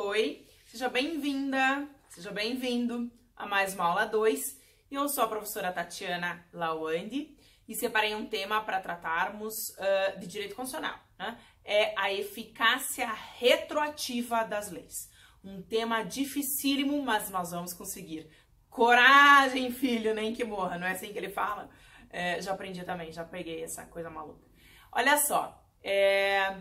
Oi, seja bem-vinda, seja bem-vindo a mais uma aula 2. Eu sou a professora Tatiana Lawande e separei um tema para tratarmos uh, de direito constitucional. Né? É a eficácia retroativa das leis. Um tema dificílimo, mas nós vamos conseguir. Coragem, filho, nem que morra, não é assim que ele fala? É, já aprendi também, já peguei essa coisa maluca. Olha só, é,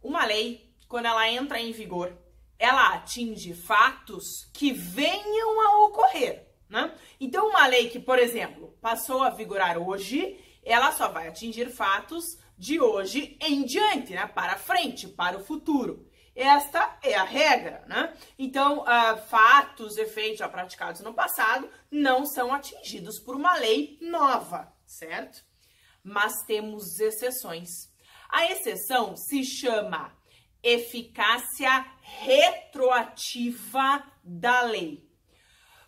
uma lei, quando ela entra em vigor, ela atinge fatos que venham a ocorrer, né? Então, uma lei que, por exemplo, passou a vigorar hoje, ela só vai atingir fatos de hoje em diante, né? Para frente, para o futuro. Esta é a regra, né? Então, uh, fatos, efeitos já praticados no passado não são atingidos por uma lei nova, certo? Mas temos exceções. A exceção se chama eficácia retroativa da lei.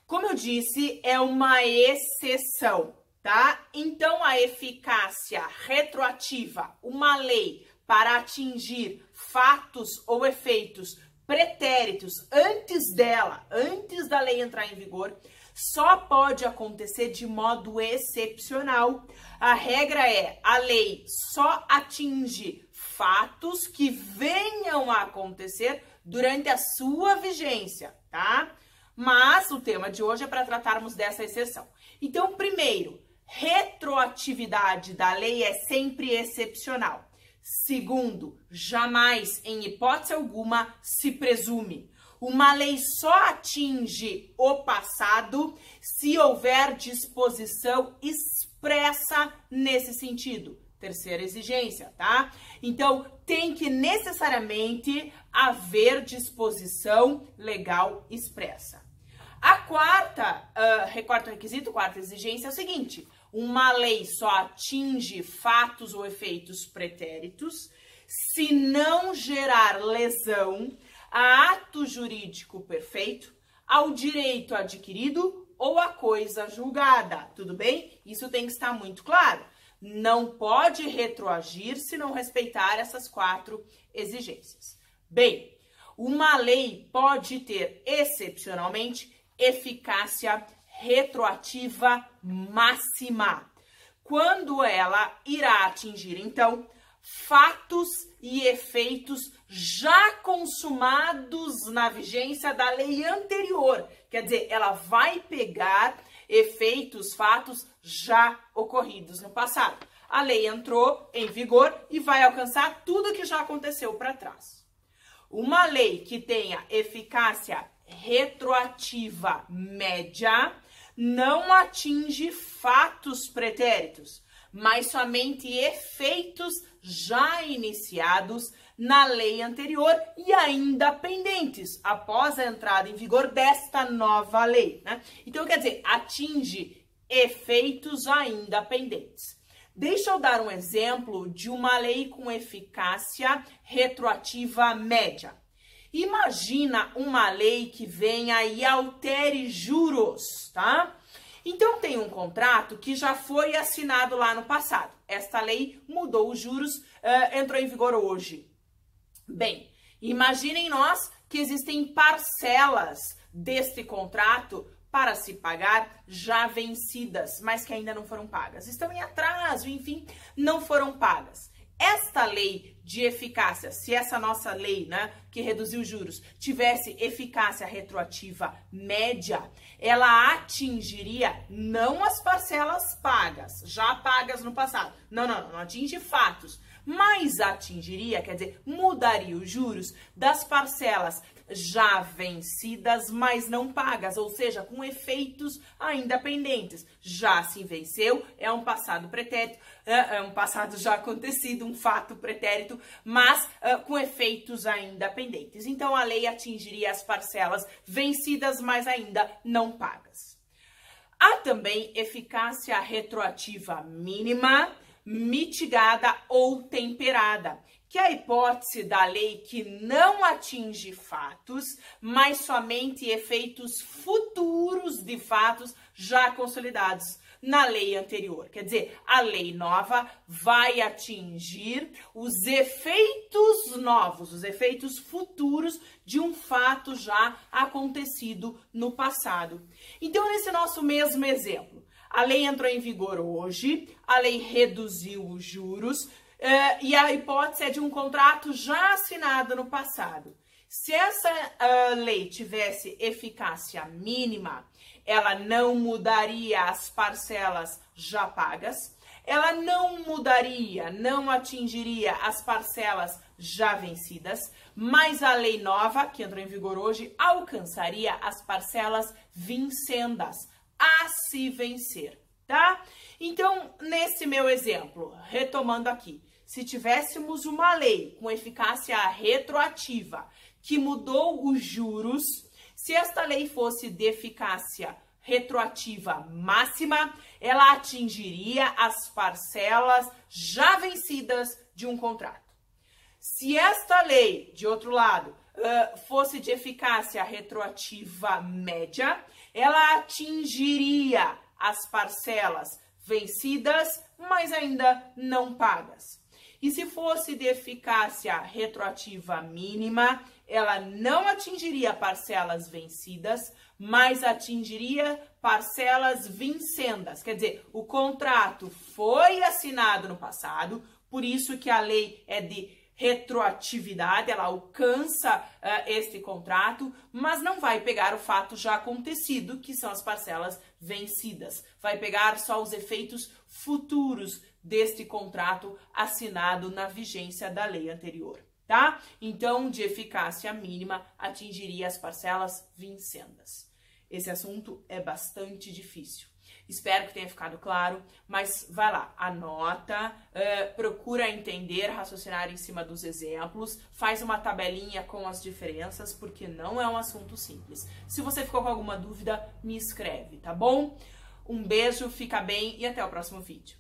Como eu disse, é uma exceção, tá? Então, a eficácia retroativa, uma lei para atingir fatos ou efeitos pretéritos antes dela, antes da lei entrar em vigor, só pode acontecer de modo excepcional. A regra é: a lei só atinge fatos que venham a acontecer durante a sua vigência, tá? Mas o tema de hoje é para tratarmos dessa exceção. Então, primeiro, retroatividade da lei é sempre excepcional. Segundo, jamais, em hipótese alguma, se presume. Uma lei só atinge o passado se houver disposição expressa nesse sentido. Terceira exigência, tá? Então, tem que necessariamente haver disposição legal expressa. A quarta, uh, quarto requisito, quarta exigência é o seguinte: uma lei só atinge fatos ou efeitos pretéritos se não gerar lesão a ato jurídico perfeito, ao direito adquirido ou à coisa julgada. Tudo bem? Isso tem que estar muito claro não pode retroagir se não respeitar essas quatro exigências. Bem, uma lei pode ter excepcionalmente eficácia retroativa máxima, quando ela irá atingir então fatos e efeitos já consumados na vigência da lei anterior. Quer dizer, ela vai pegar efeitos, fatos já ocorridos no passado. A lei entrou em vigor e vai alcançar tudo que já aconteceu para trás. Uma lei que tenha eficácia retroativa média não atinge fatos pretéritos, mas somente efeitos já iniciados na lei anterior e ainda pendentes após a entrada em vigor desta nova lei. Né? Então, quer dizer, atinge efeitos ainda pendentes. Deixa eu dar um exemplo de uma lei com eficácia retroativa média. Imagina uma lei que venha e altere juros, tá? Então tem um contrato que já foi assinado lá no passado. Esta lei mudou os juros, uh, entrou em vigor hoje. Bem, imaginem nós que existem parcelas deste contrato para se pagar já vencidas, mas que ainda não foram pagas. Estão em atraso, enfim, não foram pagas. Esta lei de eficácia, se essa nossa lei, né, que reduziu os juros, tivesse eficácia retroativa média, ela atingiria não as parcelas pagas, já pagas no passado. Não, não, não atinge fatos, mas atingiria, quer dizer, mudaria os juros das parcelas já vencidas, mas não pagas, ou seja, com efeitos ainda pendentes. Já se venceu, é um passado pretérito, é, é um passado já acontecido, um fato pretérito, mas uh, com efeitos ainda pendentes. Então a lei atingiria as parcelas vencidas, mas ainda não pagas. Há também eficácia retroativa mínima mitigada ou temperada, que é a hipótese da lei que não atinge fatos, mas somente efeitos futuros de fatos já consolidados. na lei anterior. Quer dizer, a lei nova vai atingir os efeitos novos, os efeitos futuros de um fato já acontecido no passado. Então, nesse nosso mesmo exemplo, a lei entrou em vigor hoje, a lei reduziu os juros uh, e a hipótese é de um contrato já assinado no passado. Se essa uh, lei tivesse eficácia mínima, ela não mudaria as parcelas já pagas, ela não mudaria, não atingiria as parcelas já vencidas, mas a lei nova, que entrou em vigor hoje, alcançaria as parcelas vincendas a se vencer, tá? Então, nesse meu exemplo, retomando aqui, se tivéssemos uma lei com eficácia retroativa que mudou os juros, se esta lei fosse de eficácia retroativa máxima, ela atingiria as parcelas já vencidas de um contrato. Se esta lei, de outro lado, fosse de eficácia retroativa média, ela atingiria as parcelas vencidas, mas ainda não pagas. E se fosse de eficácia retroativa mínima, ela não atingiria parcelas vencidas, mas atingiria parcelas vincendas. Quer dizer, o contrato foi assinado no passado, por isso que a lei é de retroatividade, ela alcança uh, este contrato, mas não vai pegar o fato já acontecido, que são as parcelas vencidas. Vai pegar só os efeitos futuros deste contrato assinado na vigência da lei anterior, tá? Então, de eficácia mínima, atingiria as parcelas vincendas. Esse assunto é bastante difícil. Espero que tenha ficado claro, mas vai lá, anota, uh, procura entender, raciocinar em cima dos exemplos, faz uma tabelinha com as diferenças, porque não é um assunto simples. Se você ficou com alguma dúvida, me escreve, tá bom? Um beijo, fica bem e até o próximo vídeo.